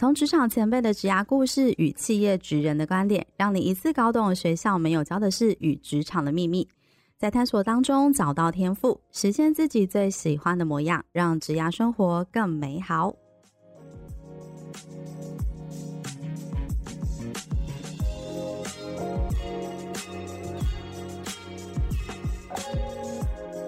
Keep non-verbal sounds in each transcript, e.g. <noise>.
从职场前辈的职涯故事与企业职人的观点，让你一次搞懂学校没有教的事与职场的秘密，在探索当中找到天赋，实现自己最喜欢的模样，让职涯生活更美好。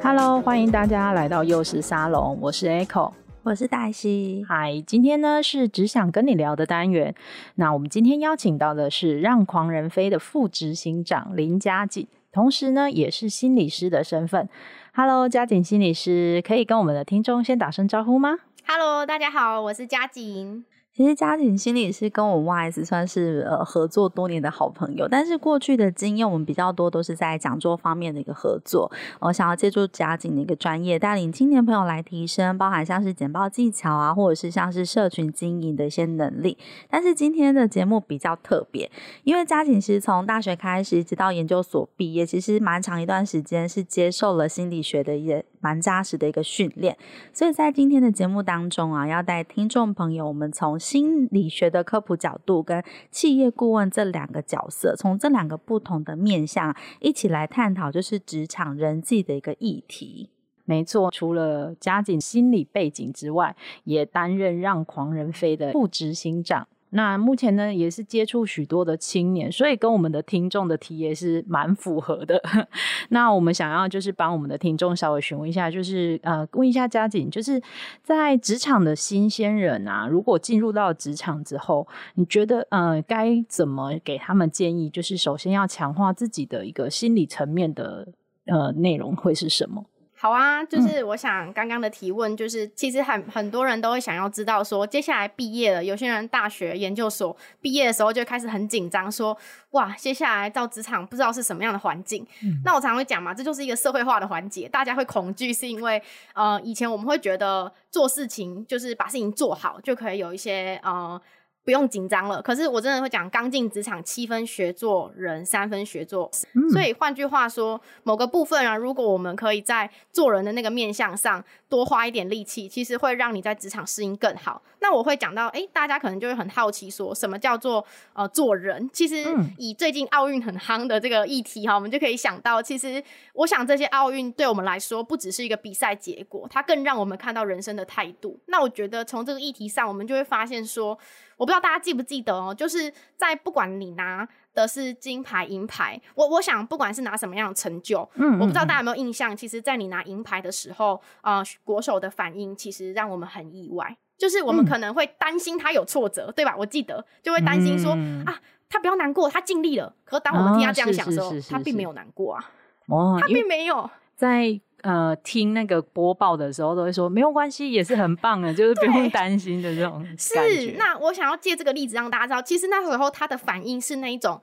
Hello，欢迎大家来到幼师沙龙，我是 Echo，我是黛西。嗨，今天呢是只想跟你聊的单元。那我们今天邀请到的是让狂人飞的副执行长林佳景，同时呢也是心理师的身份。Hello，佳景心理师，可以跟我们的听众先打声招呼吗？Hello，大家好，我是佳景。其实佳景心理师跟我们 YS 算是呃合作多年的好朋友，但是过去的经验我们比较多都是在讲座方面的一个合作。我想要借助佳景的一个专业，带领青年朋友来提升，包含像是简报技巧啊，或者是像是社群经营的一些能力。但是今天的节目比较特别，因为佳景师从大学开始一直到研究所毕业，其实蛮长一段时间是接受了心理学的一个蛮扎实的一个训练。所以在今天的节目当中啊，要带听众朋友我们从心理学的科普角度跟企业顾问这两个角色，从这两个不同的面向一起来探讨，就是职场人际的一个议题。没错，除了佳景心理背景之外，也担任让狂人飞的副执行长。那目前呢，也是接触许多的青年，所以跟我们的听众的题也是蛮符合的。<laughs> 那我们想要就是帮我们的听众稍微询问一下，就是呃，问一下佳景，就是在职场的新鲜人啊，如果进入到职场之后，你觉得呃，该怎么给他们建议？就是首先要强化自己的一个心理层面的呃内容会是什么？好啊，就是我想刚刚的提问，就是、嗯、其实很很多人都会想要知道说，接下来毕业了，有些人大学研究所毕业的时候就开始很紧张，说哇，接下来到职场不知道是什么样的环境。嗯、那我常常会讲嘛，这就是一个社会化的环节，大家会恐惧是因为呃，以前我们会觉得做事情就是把事情做好就可以有一些呃。不用紧张了，可是我真的会讲，刚进职场七分学做人，三分学做事。嗯、所以换句话说，某个部分啊，如果我们可以在做人的那个面向上多花一点力气，其实会让你在职场适应更好。那我会讲到，诶，大家可能就会很好奇，说什么叫做呃做人？其实以最近奥运很夯的这个议题哈，我们就可以想到，其实我想这些奥运对我们来说，不只是一个比赛结果，它更让我们看到人生的态度。那我觉得从这个议题上，我们就会发现说。我不知道大家记不记得哦，就是在不管你拿的是金牌、银牌，我我想不管是拿什么样的成就，嗯，嗯，我不知道大家有没有印象，其实，在你拿银牌的时候，呃，国手的反应其实让我们很意外，就是我们可能会担心他有挫折，嗯、对吧？我记得就会担心说、嗯、啊，他不要难过，他尽力了。可是当我们听他这样想的时候，他并没有难过啊，哦，他并没有在。呃，听那个播报的时候都会说没有关系，也是很棒的，就是不用担心的这种。<laughs> 是，那我想要借这个例子让大家知道，其实那时候他的反应是那一种，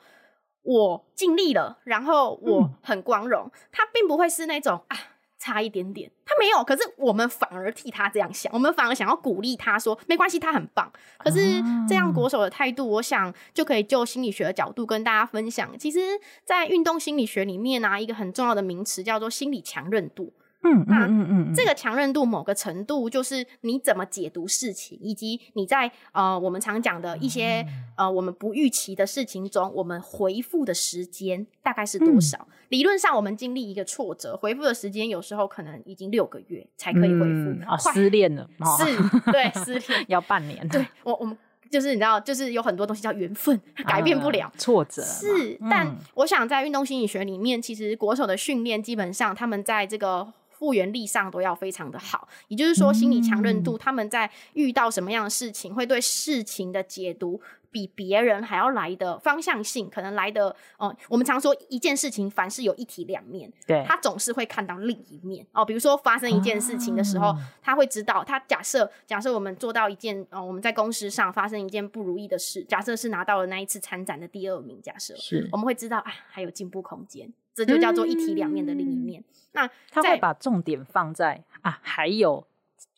我尽力了，然后我很光荣，嗯、他并不会是那种啊。差一点点，他没有，可是我们反而替他这样想，我们反而想要鼓励他说，没关系，他很棒。可是这样国手的态度，我想就可以就心理学的角度跟大家分享。其实，在运动心理学里面呢、啊，一个很重要的名词叫做心理强韧度。嗯，那嗯嗯嗯，这个强韧度某个程度就是你怎么解读事情，以及你在呃我们常讲的一些呃我们不预期的事情中，我们回复的时间大概是多少？嗯、理论上，我们经历一个挫折，回复的时间有时候可能已经六个月才可以回复。啊、嗯，失恋了，<laughs> 是，对，失恋 <laughs> 要半年。对，我我们就是你知道，就是有很多东西叫缘分，改变不了、啊、挫折。是，嗯、但我想在运动心理学里面，其实国手的训练基本上他们在这个。复原力上都要非常的好，也就是说，心理强韧度，他们在遇到什么样的事情，会对事情的解读比别人还要来的方向性，可能来的，哦、呃，我们常说一件事情凡事有一体两面，对，他总是会看到另一面哦、呃。比如说发生一件事情的时候，啊、他会知道，他假设假设我们做到一件，哦，我们在公司上发生一件不如意的事，假设是拿到了那一次参展的第二名，假设是，我们会知道啊，还有进步空间。这就叫做一体两面的另一面。嗯、那他会把重点放在啊，还有。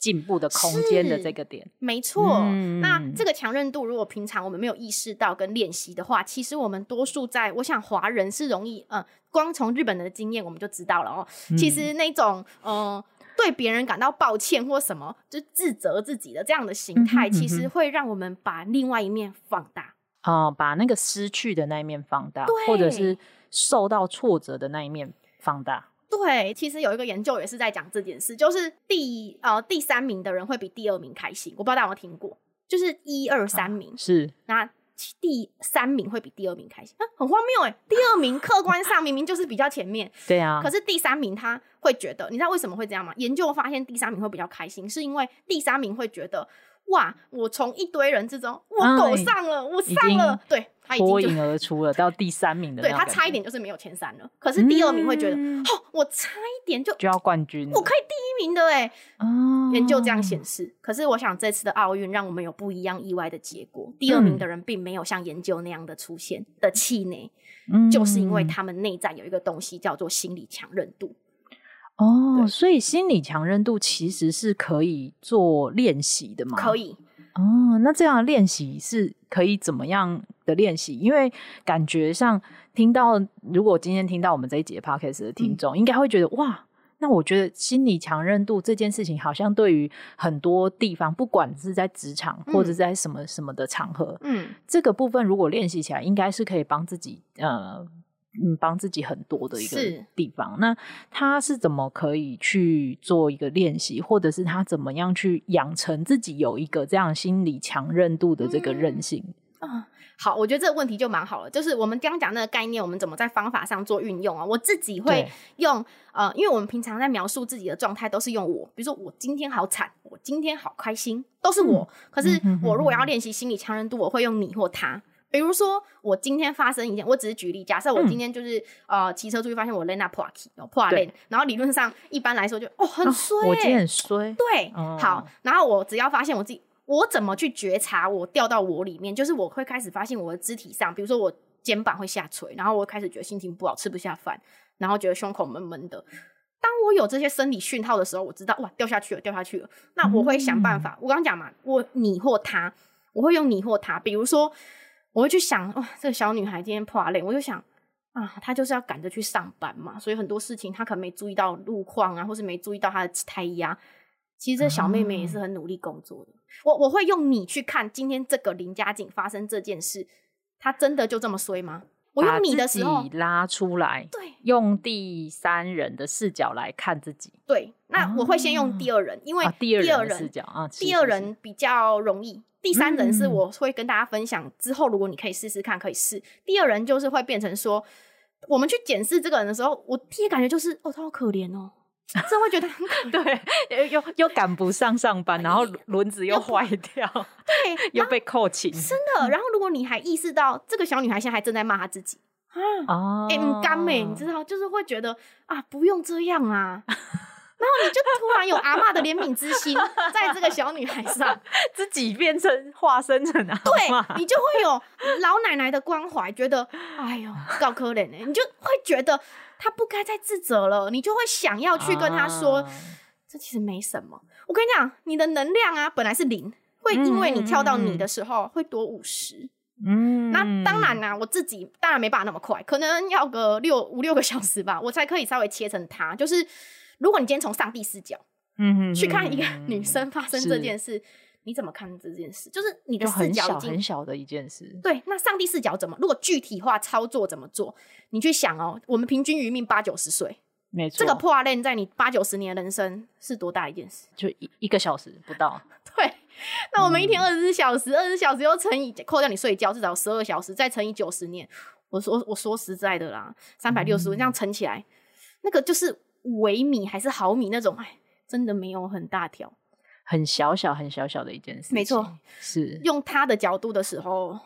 进步的空间的这个点，没错。嗯、那这个强韧度，如果平常我们没有意识到跟练习的话，其实我们多数在，我想华人是容易，呃，光从日本的经验我们就知道了哦。嗯、其实那种，呃，对别人感到抱歉或什么，就自责自己的这样的形态，嗯、其实会让我们把另外一面放大。哦、呃，把那个失去的那一面放大，或者是受到挫折的那一面放大。对，其实有一个研究也是在讲这件事，就是第呃第三名的人会比第二名开心。我不知道大家有没有听过，就是一二三名、啊、是，那第三名会比第二名开心，啊、很荒谬哎！第二名客观上明明就是比较前面，<laughs> 对啊，可是第三名他会觉得，你知道为什么会这样吗？研究发现第三名会比较开心，是因为第三名会觉得。哇！我从一堆人之中，我狗上了，我上了，对，脱颖而出了，到第三名的，对，他差一点就是没有前三了。可是第二名会觉得，哦，我差一点就就要冠军，我可以第一名的哎。哦，研究这样显示。可是我想这次的奥运让我们有不一样意外的结果。第二名的人并没有像研究那样的出现的气馁，嗯就是因为他们内在有一个东西叫做心理强韧度。哦，所以心理强韧度其实是可以做练习的吗？可以。哦，那这样练习是可以怎么样的练习？因为感觉上听到，如果今天听到我们这一节 podcast 的听众，嗯、应该会觉得哇，那我觉得心理强韧度这件事情，好像对于很多地方，不管是在职场或者在什么什么的场合，嗯，这个部分如果练习起来，应该是可以帮自己呃。嗯，帮自己很多的一个地方。那他是怎么可以去做一个练习，或者是他怎么样去养成自己有一个这样心理强韧度的这个韧性？好，我觉得这个问题就蛮好了。就是我们刚刚讲那个概念，我们怎么在方法上做运用啊？我自己会用对呃，因为我们平常在描述自己的状态都是用我，比如说我今天好惨，我今天好开心，都是我。嗯、可是我如果要练习心理强韧度，我会用你或他。比如说，我今天发生一件，我只是举例，假设我今天就是、嗯、呃骑车出去，发现我轮那破气，破链，然后理论上一般来说就哦很衰、欸哦，我今天很衰，对，哦、好，然后我只要发现我自己，我怎么去觉察我掉到我里面，就是我会开始发现我的肢体上，比如说我肩膀会下垂，然后我开始觉得心情不好，吃不下饭，然后觉得胸口闷闷的。当我有这些生理讯号的时候，我知道哇掉下去了，掉下去了，那我会想办法。嗯、我刚刚讲嘛，我你或他，我会用你或他，比如说。我会去想，哇，这个小女孩今天破累，我就想啊，她就是要赶着去上班嘛，所以很多事情她可能没注意到路况啊，或是没注意到她的胎压。其实这小妹妹也是很努力工作的。嗯、我我会用你去看今天这个林家景发生这件事，她真的就这么衰吗？我用你的时候拉出来，对，用第三人的视角来看自己。对，那我会先用第二人，啊、因为第二人视角啊，第二人比较容易。第三人是我会跟大家分享之后，如果你可以试试看，可以试。第二人就是会变成说，我们去检视这个人的时候，我第一感觉就是，哦，他好可怜哦，真会觉得很对，又又赶不上上班，然后轮子又坏掉，对，又被扣勤，真的。然后如果你还意识到这个小女孩现在还正在骂她自己啊，哎，不甘美，你知道，就是会觉得啊，不用这样啊。<laughs> 然后你就突然有阿嬷的怜悯之心，在这个小女孩上，<laughs> 自己变成化身成阿嬷，对，你就会有老奶奶的关怀，觉得哎呦，够可怜呢，你就会觉得她不该再自责了，你就会想要去跟他说，啊、这其实没什么。我跟你讲，你的能量啊，本来是零，会因为你跳到你的时候会多五十。嗯，那当然啦、啊，我自己当然没办法那么快，可能要个六五六个小时吧，我才可以稍微切成它，就是。如果你今天从上帝视角，嗯哼，去看一个女生发生这件事，是你怎么看这件事？就是你的视角很小很小的一件事。对，那上帝视角怎么？如果具体化操作怎么做？你去想哦，我们平均余命八九十岁，没错错。这个破链在你八九十年的人生是多大一件事？就一一个小时不到。<laughs> 对，那我们一天二十四小时，二十四小时又乘以扣掉你睡觉，至少十二小时，再乘以九十年。我说我说实在的啦，三百六十五这样乘起来，那个就是。微米还是毫米那种，哎，真的没有很大条，很小小、很小小的一件事。没错，是用他的角度的时候，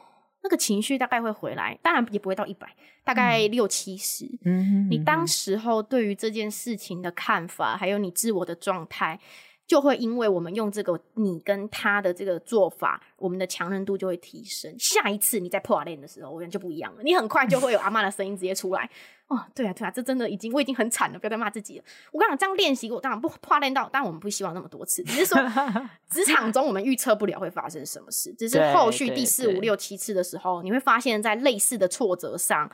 那个情绪大概会回来，当然也不会到一百，大概六七十。嗯，你当时候对于这件事情的看法，还有你自我的状态，就会因为我们用这个你跟他的这个做法，我们的强韧度就会提升。下一次你在破瓦链的时候，我觉得就不一样了，你很快就会有阿嬷的声音直接出来。哦，对啊，对啊，这真的已经我已经很惨了，不要再骂自己了。我跟你讲，这样练习我当然不跨练到，但我们不希望那么多次，只是说 <laughs> 职场中我们预测不了会发生什么事，只是后续第四五六七次的时候，你会发现在类似的挫折上，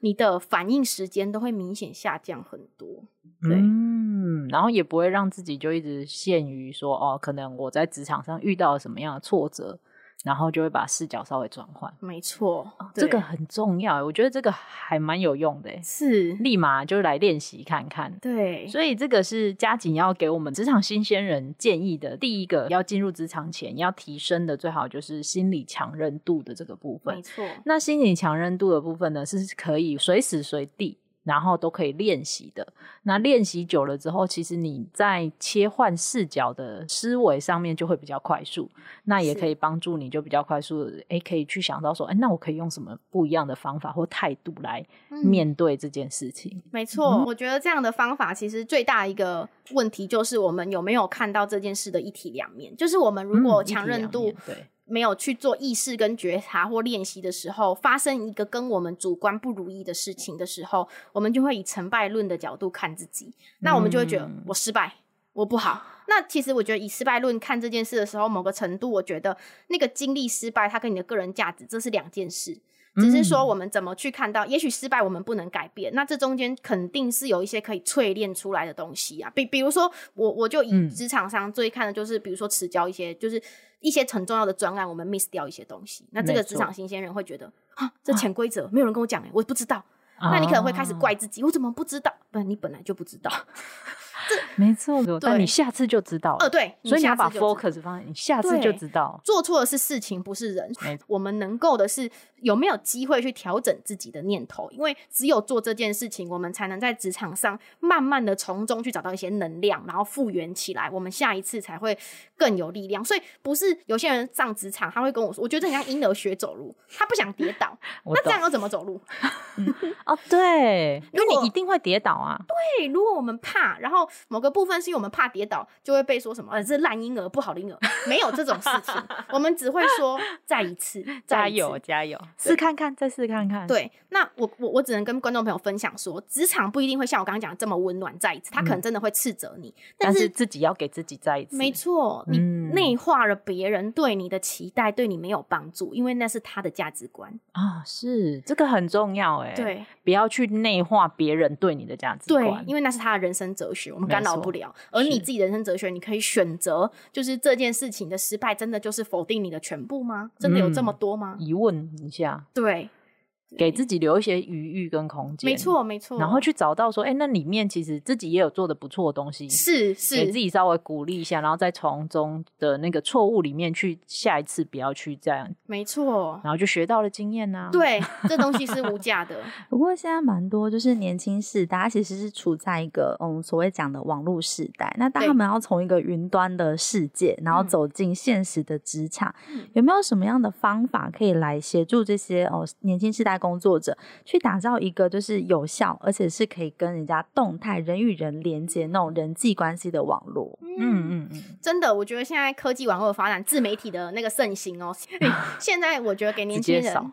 你的反应时间都会明显下降很多。对，嗯，然后也不会让自己就一直陷于说哦，可能我在职场上遇到了什么样的挫折。然后就会把视角稍微转换，没错，哦，这个很重要。我觉得这个还蛮有用的，是立马就来练习看看。对，所以这个是加紧要给我们职场新鲜人建议的第一个，要进入职场前要提升的，最好就是心理强韧度的这个部分。没错，那心理强韧度的部分呢，是可以随时随地。然后都可以练习的。那练习久了之后，其实你在切换视角的思维上面就会比较快速。那也可以帮助你就比较快速，哎，可以去想到说，哎，那我可以用什么不一样的方法或态度来面对这件事情？嗯、没错、嗯，我觉得这样的方法其实最大一个问题就是我们有没有看到这件事的一体两面？就是我们如果强韧度、嗯、对。没有去做意识跟觉察或练习的时候，发生一个跟我们主观不如意的事情的时候，我们就会以成败论的角度看自己，那我们就会觉得我失败，我不好。那其实我觉得以失败论看这件事的时候，某个程度，我觉得那个经历失败，它跟你的个人价值这是两件事。只是说我们怎么去看到，也许失败我们不能改变，那这中间肯定是有一些可以淬炼出来的东西啊。比比如说，我我就以职场上最看的就是，比如说迟交一些，就是一些很重要的专案，我们 miss 掉一些东西。那这个职场新鲜人会觉得啊，这潜规则没有人跟我讲哎、欸，我不知道。那你可能会开始怪自己，我怎么不知道？不然你本来就不知道。这没错，但你下次就知道了。呃，对，所以你要把 focus 放在你下次就知道。做错的是事情，不是人。我们能够的是有没有机会去调整自己的念头，因为只有做这件事情，我们才能在职场上慢慢的从中去找到一些能量，然后复原起来，我们下一次才会更有力量。所以不是有些人上职场，他会跟我说，我觉得很像婴儿学走路，他不想跌倒，<laughs> 那这样要怎么走路？<laughs> 哦，对，<laughs> 因为你一定会跌倒啊。对，如果我们怕，然后。某个部分是因为我们怕跌倒，就会被说什么，呃，这是烂婴儿，不好的婴儿，没有这种事情。我们只会说 <laughs> 再一次，一次，加油，加油，试看看，再试看看。对，那我我我只能跟观众朋友分享说，职场不一定会像我刚刚讲的这么温暖。再一次，他可能真的会斥责你，嗯、但，是但是自己要给自己再一次。没错，你内化了别人对你的期待，对你没有帮助，因为那是他的价值观啊。是这个很重要哎，对，不要去内化别人对你的价值观，对，因为那是他的人生哲学。我们干扰不了，而你自己人生哲学，你可以选择，就是这件事情的失败，真的就是否定你的全部吗？真的有这么多吗？嗯、疑问一下，对。给自己留一些余裕跟空间，没错没错，然后去找到说，哎、欸，那里面其实自己也有做的不错的东西，是是，给自己稍微鼓励一下，然后再从中的那个错误里面去，下一次不要去这样，没错，然后就学到了经验呐、啊。对，<laughs> 这东西是无价的。<laughs> 不过现在蛮多就是年轻世代，其实是处在一个嗯所谓讲的网络时代，那当他们要从一个云端的世界，然后走进现实的职场、嗯，有没有什么样的方法可以来协助这些哦年轻世代工作者？去打造一个就是有效，而且是可以跟人家动态人与人连接那种人际关系的网络。嗯嗯嗯，真的，我觉得现在科技网络的发展，自媒体的那个盛行哦。<laughs> <laughs> 现在我觉得给年轻人，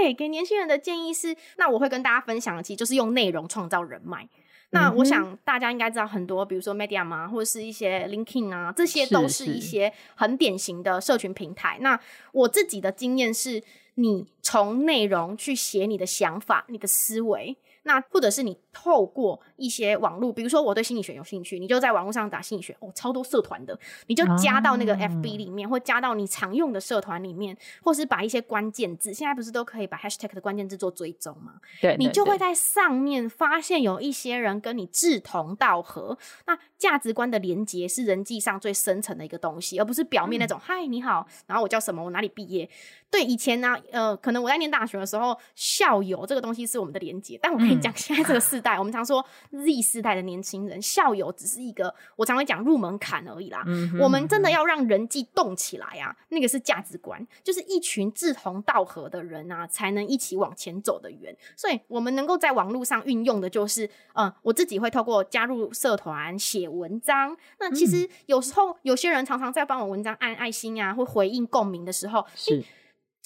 对，给年轻人的建议是，那我会跟大家分享的，其实就是用内容创造人脉。那我想大家应该知道很多，比如说 Medium 啊，或者是一些 LinkedIn 啊，这些都是一些很典型的社群平台。那我自己的经验是。你从内容去写你的想法、你的思维，那或者是你透过一些网络，比如说我对心理学有兴趣，你就在网络上打心理学，哦，超多社团的，你就加到那个 FB 里面，啊、或加到你常用的社团里面，或是把一些关键字，现在不是都可以把 Hashtag 的关键字做追踪吗？对，你就会在上面发现有一些人跟你志同道合，那价值观的连接是人际上最深层的一个东西，而不是表面那种“嗨、嗯，你好”，然后我叫什么，我哪里毕业。对，以前呢、啊，呃，可能我在念大学的时候，校友这个东西是我们的连接。但我跟你讲，现在这个世代，嗯、我们常说 Z 世代的年轻人，校友只是一个我常会讲入门槛而已啦、嗯。我们真的要让人际动起来啊，那个是价值观，就是一群志同道合的人啊，才能一起往前走的远。所以，我们能够在网络上运用的，就是，嗯、呃，我自己会透过加入社团写文章。那其实有时候有些人常常在帮我文章按爱心啊，或回应共鸣的时候，是。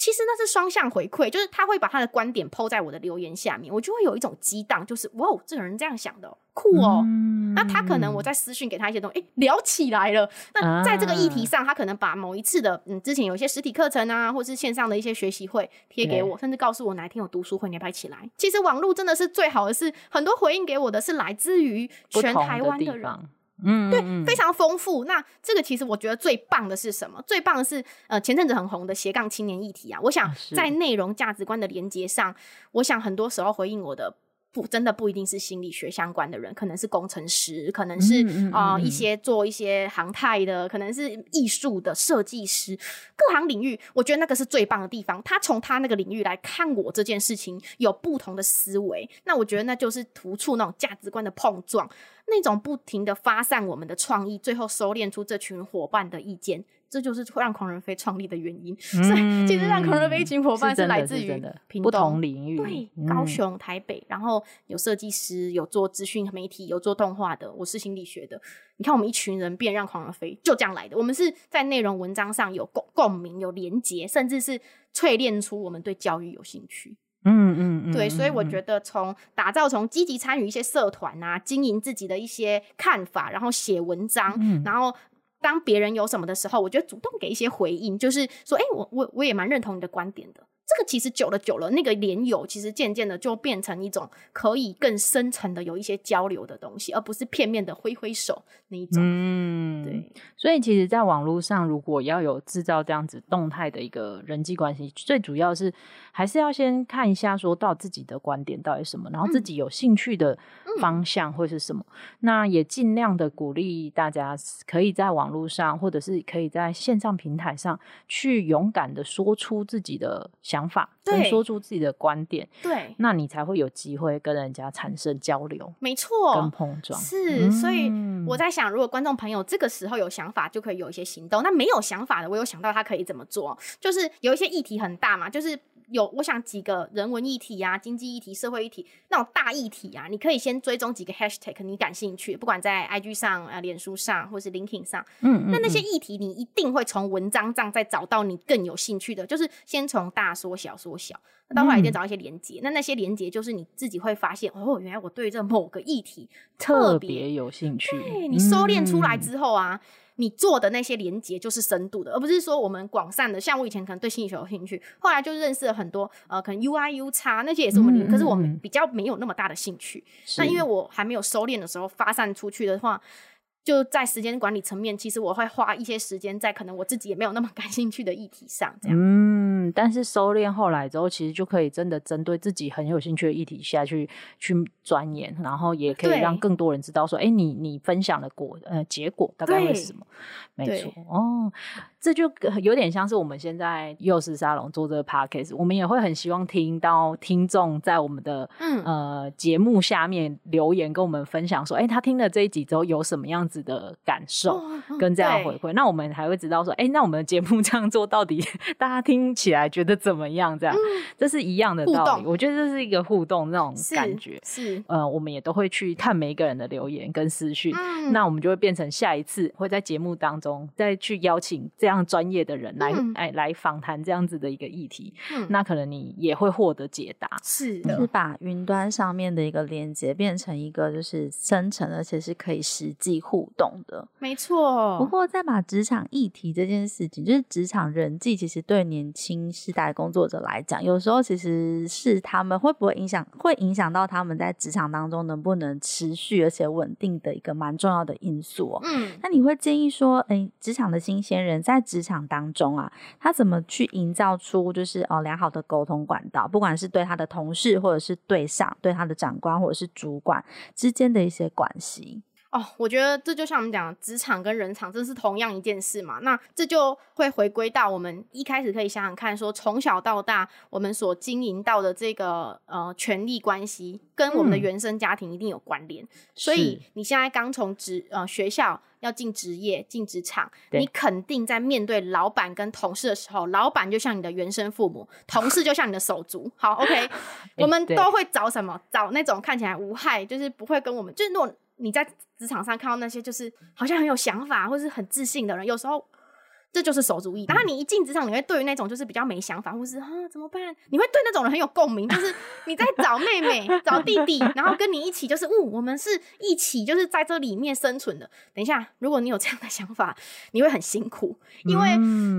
其实那是双向回馈，就是他会把他的观点 po 在我的留言下面，我就会有一种激荡，就是哇，这个人这样想的，酷哦。嗯、那他可能我在私讯给他一些东西，哎，聊起来了。那在这个议题上，他可能把某一次的嗯，之前有一些实体课程啊，或是线上的一些学习会贴给我，甚至告诉我哪一天有读书会，你要不要一起来？其实网络真的是最好的是，是很多回应给我的是来自于全台湾的人。嗯，对，非常丰富。那这个其实我觉得最棒的是什么？最棒的是，呃，前阵子很红的斜杠青年议题啊。我想在内容价值观的连接上，我想很多时候回应我的。不，真的不一定是心理学相关的人，可能是工程师，可能是啊、一些做一些航太的，可能是艺术的设计师，各行领域，我觉得那个是最棒的地方。他从他那个领域来看我这件事情，有不同的思维，那我觉得那就是突出那种价值观的碰撞，那种不停的发散我们的创意，最后收敛出这群伙伴的意见。这就是让狂人飞创立的原因，嗯、<laughs> 所以其实让狂人飞一群伙伴是来自于不同领域，对，高雄、台北，然后有设计师，有做资讯媒体，有做动画的，我是心理学的。你看，我们一群人变让狂人飞，就这样来的。我们是在内容文章上有共共鸣，有连结，甚至是淬炼出我们对教育有兴趣。嗯嗯嗯，对，所以我觉得从打造，从积极参与一些社团啊，经营自己的一些看法，然后写文章，嗯、然后。当别人有什么的时候，我觉得主动给一些回应，就是说，哎、欸，我我我也蛮认同你的观点的。这个其实久了久了，那个连友其实渐渐的就变成一种可以更深层的有一些交流的东西，而不是片面的挥挥手那一种。嗯，对。所以其实，在网络上，如果要有制造这样子动态的一个人际关系，最主要是还是要先看一下，说到自己的观点到底什么，然后自己有兴趣的方向会是什么。嗯、那也尽量的鼓励大家，可以在网络上，或者是可以在线上平台上去勇敢的说出自己的想法，对，说出自己的观点，对，那你才会有机会跟人家产生交流，没错，跟碰撞是。所以我在想，如果观众朋友这个时候有想法，就可以有一些行动。那没有想法的，我有想到他可以怎么做，就是有一些议题很大嘛，就是。有，我想几个人文议题啊，经济议题、社会议题那种大议题啊，你可以先追踪几个 hashtag，你感兴趣，不管在 IG 上、啊、脸书上，或是 LinkedIn 上，嗯，嗯，嗯，那那些议题你一定会从文章上再找到你更有兴趣的，就是先从大缩小缩小，那到后来一定找一些连接，嗯、那那些连接就是你自己会发现，哦，原来我对这某个议题特别有兴趣，对，你收敛出来之后啊。嗯你做的那些连接就是深度的，而不是说我们广散的。像我以前可能对心理学有兴趣，后来就认识了很多呃，可能 U I U 叉那些也是我们，嗯、可是我们比较没有那么大的兴趣。那因为我还没有收敛的时候，发散出去的话。就在时间管理层面，其实我会花一些时间在可能我自己也没有那么感兴趣的议题上，这样。嗯，但是收敛后来之后，其实就可以真的针对自己很有兴趣的议题下去去钻研，然后也可以让更多人知道说，哎、欸，你你分享的果呃结果大概会是什么？没错哦，这就有点像是我们现在幼师沙龙做这个 podcast，我们也会很希望听到听众在我们的、嗯、呃节目下面留言跟我们分享说，哎、欸，他听了这一集之后有什么样子。的感受跟这样回馈，对那我们还会知道说，哎、欸，那我们的节目这样做到底大家听起来觉得怎么样？这样，嗯、这是一样的道理。动我觉得这是一个互动那种感觉。是，是呃，我们也都会去看每一个人的留言跟私讯，嗯、那我们就会变成下一次会在节目当中再去邀请这样专业的人来，哎、嗯，来访谈这样子的一个议题。嗯、那可能你也会获得解答。是的，是把云端上面的一个连接变成一个就是生成，而且是可以实际互。动的，没错。不过，再把职场议题这件事情，就是职场人际，其实对年轻世代工作者来讲，有时候其实是他们会不会影响，会影响到他们在职场当中能不能持续而且稳定的一个蛮重要的因素。嗯，那你会建议说，哎，职场的新鲜人在职场当中啊，他怎么去营造出就是哦良好的沟通管道，不管是对他的同事，或者是对上对他的长官或者是主管之间的一些关系。哦，我觉得这就像我们讲，职场跟人场这是同样一件事嘛。那这就会回归到我们一开始可以想想看，说从小到大我们所经营到的这个呃权力关系，跟我们的原生家庭一定有关联。嗯、所以你现在刚从职呃学校要进职业进职场，你肯定在面对老板跟同事的时候，老板就像你的原生父母，同事就像你的手足。好，OK，<laughs> 欸、我们都会找什么？找那种看起来无害，就是不会跟我们，就是那种。你在职场上看到那些就是好像很有想法或是很自信的人，有时候这就是守主义。然后你一进职场，你会对于那种就是比较没想法，或是啊怎么办？你会对那种人很有共鸣，就是 <laughs> 你在找妹妹、找弟弟，然后跟你一起，就是哦，我们是一起，就是在这里面生存的。等一下，如果你有这样的想法，你会很辛苦，因为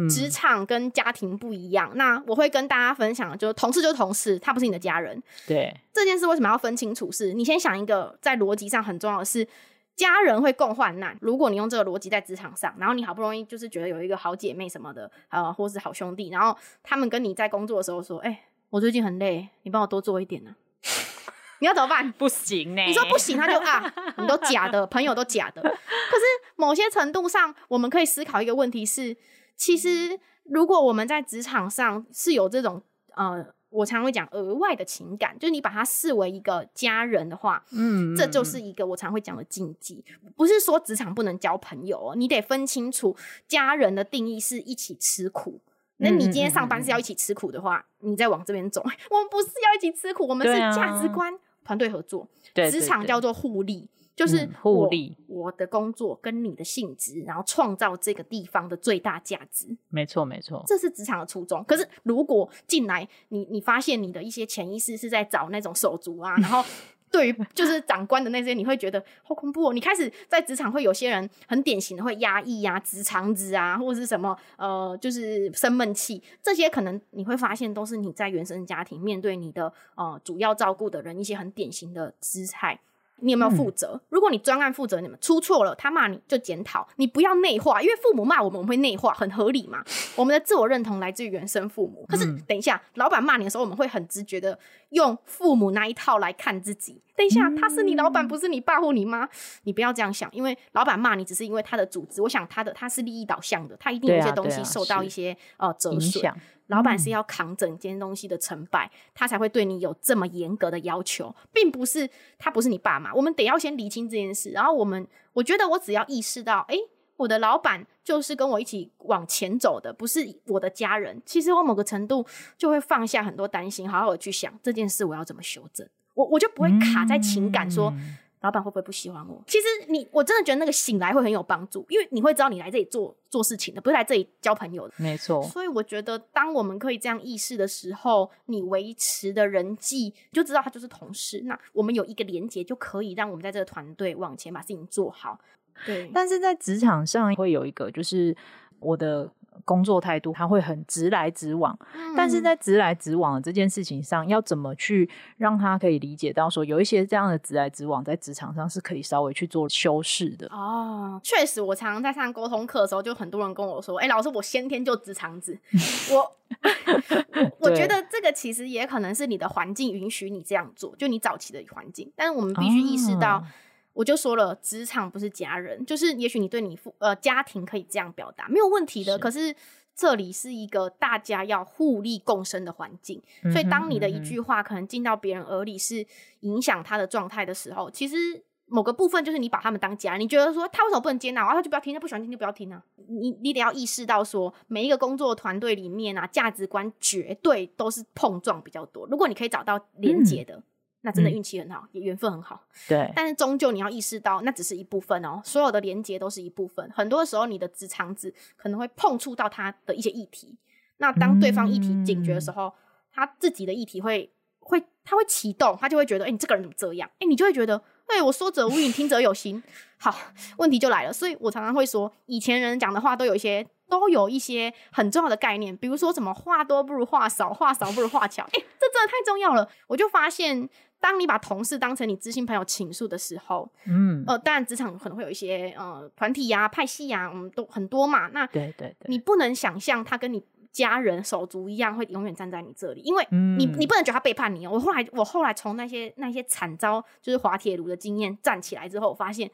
职场跟家庭不一样。那我会跟大家分享，就是同事就是同事，他不是你的家人。对这件事为什么要分清楚是？是你先想一个，在逻辑上很重要的是。家人会共患难。如果你用这个逻辑在职场上，然后你好不容易就是觉得有一个好姐妹什么的，呃，或是好兄弟，然后他们跟你在工作的时候说：“哎、欸，我最近很累，你帮我多做一点呢。<laughs> ”你要怎么办？不行呢？你说不行，他就啊，<laughs> 你都假的，朋友都假的。可是某些程度上，我们可以思考一个问题是：其实如果我们在职场上是有这种呃。我常会讲额外的情感，就是你把它视为一个家人的话，嗯，这就是一个我常会讲的禁忌。不是说职场不能交朋友哦，你得分清楚家人的定义是一起吃苦。那你今天上班是要一起吃苦的话，你再往这边走。<laughs> 我们不是要一起吃苦，我们是价值观、团队合作，职场叫做互利。就是互利，我的工作跟你的性质，然后创造这个地方的最大价值。没错，没错，这是职场的初衷。可是如果进来，你你发现你的一些潜意识是在找那种手足啊，然后 <laughs> 对于就是长官的那些，你会觉得好恐怖哦。你开始在职场会有些人很典型的会压抑呀、啊、直肠子啊，或者是什么呃，就是生闷气，这些可能你会发现都是你在原生家庭面对你的呃主要照顾的人一些很典型的姿态。你有没有负责？嗯、如果你专案负责，你们出错了，他骂你就检讨，你不要内化，因为父母骂我们，我们会内化，很合理嘛。<laughs> 我们的自我认同来自于原生父母。可是等一下，老板骂你的时候，我们会很直觉的用父母那一套来看自己。等一下，他是你老板，不是你爸或你妈，你不要这样想，因为老板骂你只是因为他的组织，我想他的他是利益导向的，他一定有些东西受到一些、啊啊、呃折损。老板是要扛整件东西的成败，嗯，他才会对你有这么严格的要求，并不是他不是你爸妈。我们得要先厘清这件事。然后我们，我觉得我只要意识到，哎，我的老板就是跟我一起往前走的，不是我的家人。其实我某个程度就会放下很多担心，好好的去想这件事我要怎么修正。我我就不会卡在情感说。嗯老板会不会不喜欢我？其实你，我真的觉得那个醒来会很有帮助，因为你会知道你来这里做做事情的，不是来这里交朋友的。没错。所以我觉得，当我们可以这样意识的时候，你维持的人际就知道他就是同事。那我们有一个连接，就可以让我们在这个团队往前把事情做好。对。但是在职场上会有一个，就是我的。工作态度他会很直来直往，嗯，但是在直来直往的这件事情上，要怎么去让他可以理解到说，有一些这样的直来直往在职场上是可以稍微去做修饰的。哦，确实，我常常在上沟通课的时候，就很多人跟我说：“哎，欸，老师，我先天就直肠子。<laughs> <laughs> ”我我觉得这个其实也可能是你的环境允许你这样做，就你早期的环境。但是我们必须意识到。哦我就说了，职场不是家人，就是也许你对你父呃家庭可以这样表达，没有问题的。是可是这里是一个大家要互利共生的环境，嗯、所以当你的一句话可能进到别人耳里是影响他的状态的时候，其实某个部分就是你把他们当家人，你觉得说他为什么不能接纳啊？他就不要听，他不喜欢听就不要听啊。你你得要意识到说，每一个工作团队里面啊，价值观绝对都是碰撞比较多。如果你可以找到连接的。嗯那真的运气很好，嗯、也缘分很好。对，但是终究你要意识到，那只是一部分哦。所有的连接都是一部分。很多时候，你的直肠子可能会碰触到他的一些议题。那当对方议题警觉的时候，嗯、他自己的议题会会他会启动，他就会觉得，哎、欸，你这个人怎么这样？哎、欸，你就会觉得，哎、欸，我说者无意，听者有心。好，问题就来了。所以我常常会说，以前人讲的话都有一些都有一些很重要的概念，比如说什么话多不如话少，话少不如话巧。哎、欸，这真的太重要了。我就发现。当你把同事当成你知心朋友倾诉的时候，嗯，呃，当然职场可能会有一些呃团体呀、啊、派系呀、啊，我们都很多嘛。那对对对，你不能想象他跟你家人手足一样会永远站在你这里，因为你你不能觉得他背叛你。我后来我后来从那些那些惨遭就是滑铁卢的经验站起来之后，我发现他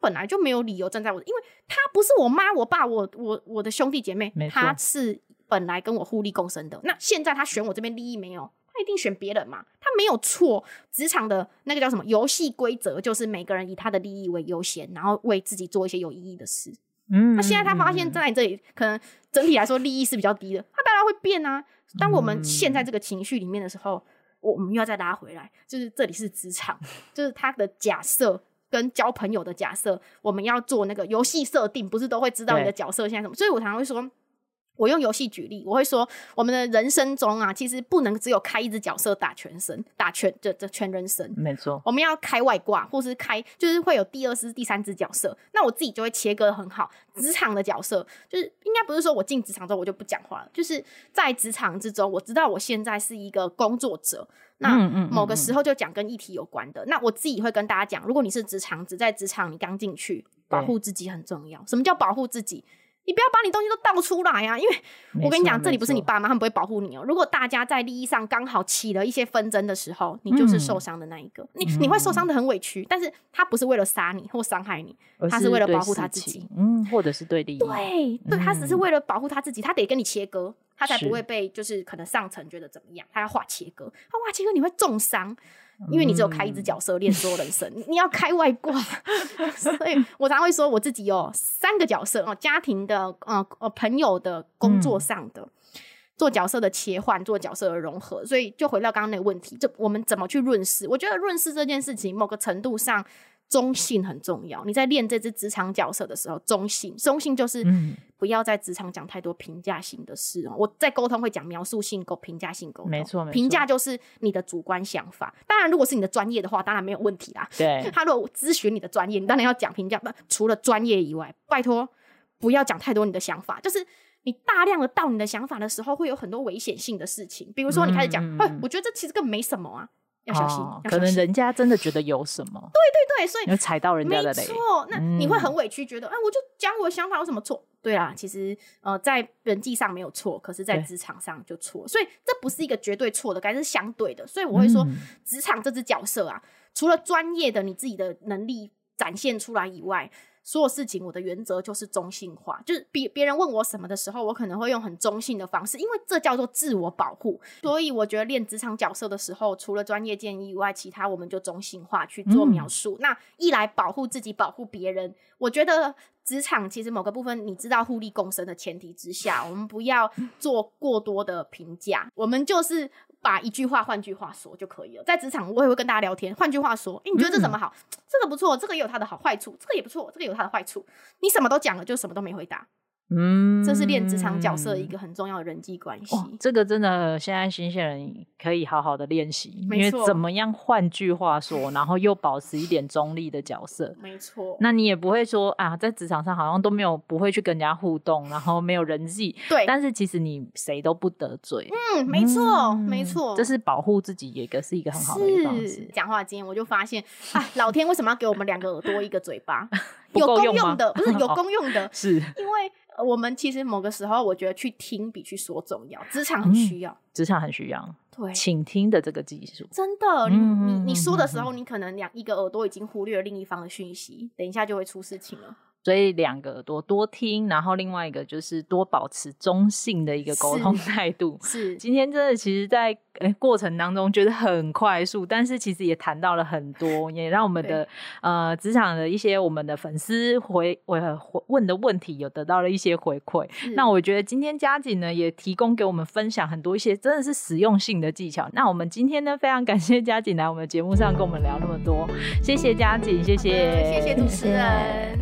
本来就没有理由站在我的，因为他不是我妈、我爸、我我我的兄弟姐妹，他是本来跟我互利共生的。那现在他选我这边利益没有？他一定选别人嘛？他没有错。职场的那个叫什么游戏规则，就是每个人以他的利益为优先，然后为自己做一些有意义的事。嗯，那现在他发现在这里，可能整体来说利益是比较低的，他当然会变啊。当我们陷在这个情绪里面的时候，我我们又要再拉回来，就是这里是职场，就是他的假设跟交朋友的假设，我们要做那个游戏设定，不是都会知道你的角色现在什么？所以我常常会说。我用游戏举例，我会说，我们的人生中啊，其实不能只有开一只角色打全身，打全这这全人生。没错，我们要开外挂，或是开，就是会有第二只、第三只角色。那我自己就会切割得很好。职场的角色，就是应该不是说我进职场之后我就不讲话了，就是在职场之中，我知道我现在是一个工作者。那某个时候就讲跟议题有关的。那我自己会跟大家讲，如果你是职场，只在职场，你刚进去，保护自己很重要。什么叫保护自己？你不要把你东西都倒出来呀、啊，因为我跟你讲，这里不是你爸妈，他们不会保护你哦、喔。如果大家在利益上刚好起了一些纷争的时候，你就是受伤的那一个。嗯、你你会受伤的很委屈，但是他不是为了杀你或伤害你，他是为了保护他自己，嗯，或者是对利益。对对，他只是为了保护他自己，他得跟你切割，他才不会被就是可能上层觉得怎么样，他要画切割，他画切割你会重伤。因为你只有开一只角色练所有人生，你要开外挂，<laughs> 所以我常会说我自己有三个角色哦，家庭的、呃呃朋友的、工作上的，做角色的切换，做角色的融合，所以就回到刚刚那个问题，就我们怎么去润饰？我觉得润饰这件事情，某个程度上。中性很重要。你在练这只职场角色的时候，中性，中性就是不要在职场讲太多评价性的事哦。我在沟通会讲描述性沟、评价性沟通，没错，评价就是你的主观想法。当然，如果是你的专业的话，当然没有问题啦。对，<laughs> 他如果咨询你的专业，你当然要讲评价。不，除了专业以外，拜托不要讲太多你的想法。就是你大量的到你的想法的时候，会有很多危险性的事情。比如说，你开始讲，哎、嗯，我觉得这其实根本没什么啊。要小心，哦、可能人家真的觉得有什么？对对对，所以踩到人家的雷。没错，那你会很委屈，觉得哎、嗯，我就讲我的想法有什么错？对啊，其实呃，在人际上没有错，可是在职场上就错。所以这不是一个绝对错的，该是相对的。所以我会说，职、嗯、场这只角色啊，除了专业的你自己的能力展现出来以外。所有事情，我的原则就是中性化，就是别别人问我什么的时候，我可能会用很中性的方式，因为这叫做自我保护。所以我觉得练职场角色的时候，除了专业建议以外，其他我们就中性化去做描述。嗯、那一来保护自己，保护别人，我觉得。职场其实某个部分，你知道互利共生的前提之下，我们不要做过多的评价，我们就是把一句话换句话说就可以了。在职场，我也会跟大家聊天，换句话说，哎、欸，你觉得这怎么好？嗯、这个不错，这个也有它的好坏处，这个也不错，这个有它的坏处。你什么都讲了，就什么都没回答。嗯，这是练职场角色一个很重要的人际关系。这个真的，现在新鲜人可以好好的练习，因为怎么样？换句话说，然后又保持一点中立的角色，没错。那你也不会说啊，在职场上好像都没有不会去跟人家互动，然后没有人际。对，但是其实你谁都不得罪。嗯，没错，没错。这是保护自己一个是一个很好的一个方式。讲话今天我就发现啊，老天为什么要给我们两个耳朵一个嘴巴？<laughs> 有公用的，不是有 <laughs> 公用的，是因为。我们其实某个时候，我觉得去听比去说重要。职场很需要，嗯、职场很需要，对，倾听的这个技术，真的，你你你说的时候，你可能两一个耳朵已经忽略了另一方的讯息，等一下就会出事情了。所以两个耳朵多听，然后另外一个就是多保持中性的一个沟通态度。是，是今天真的，其实在，在、欸、过程当中觉得很快速，但是其实也谈到了很多，也让我们的呃职场的一些我们的粉丝回回问的问题有得到了一些回馈。那我觉得今天嘉景呢也提供给我们分享很多一些真的是实用性的技巧。那我们今天呢非常感谢嘉景来我们的节目上跟我们聊那么多，谢谢嘉景，谢谢，谢谢主持人。